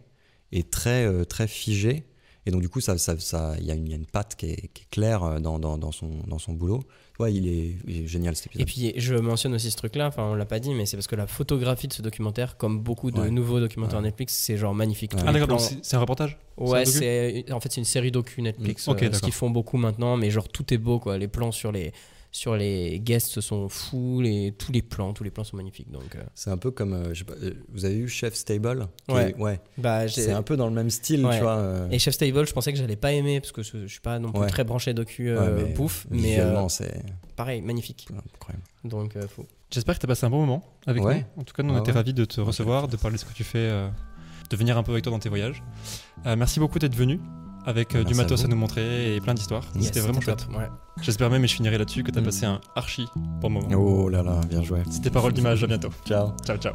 et très, euh, très figé. Et donc, du coup, ça, ça, ça- il y, a une- il y a une patte qui est, qui est claire dans, dans, dans son, dans son boulot. Ouais, il est, il est génial cet épisode. Et puis je mentionne aussi ce truc-là, enfin on l'a pas dit, mais c'est parce que la photographie de ce documentaire, comme beaucoup de Ouais. nouveaux documentaires Ouais. Netflix, c'est genre magnifique. Ah, d'accord, c'est un reportage? Ouais, C'est en fait c'est une série docu Netflix, Mm, ok, euh, ce qu'ils font beaucoup maintenant, mais genre tout est beau quoi. Les plans sur les sur les guests sont fous, les tous les plans, tous les plans sont magnifiques. Donc euh, C'est un peu comme, euh, je sais pas, euh, vous avez vu Chef Stable Ouais. est- ouais. bah j'ai- C'est un peu dans le même style, Ouais. tu vois. euh, et Chef Stable, je pensais que j'allais pas aimer parce que je, je suis pas non plus Ouais. très branché docu ouais, mais bouffe, mais visuellement, euh, c'est pareil magnifique. incroyable. Donc euh, fou. J'espère que tu as passé un bon moment avec Ouais. nous. En tout cas, nous, on Ah était ouais. ravis de te recevoir, de parler de ce que tu fais, euh, de venir un peu avec toi dans tes voyages. Euh, merci beaucoup d'être venu avec euh, du Merci à matos à, nous montrer et plein d'histoires. Yes, C'était vraiment chouette. ouais. J'espère même, et je finirai là-dessus, que tu as Mm. passé un archi bon moment. Oh là là, bien joué. C'était Parole d'image, à bientôt. Ciao. Ciao, ciao.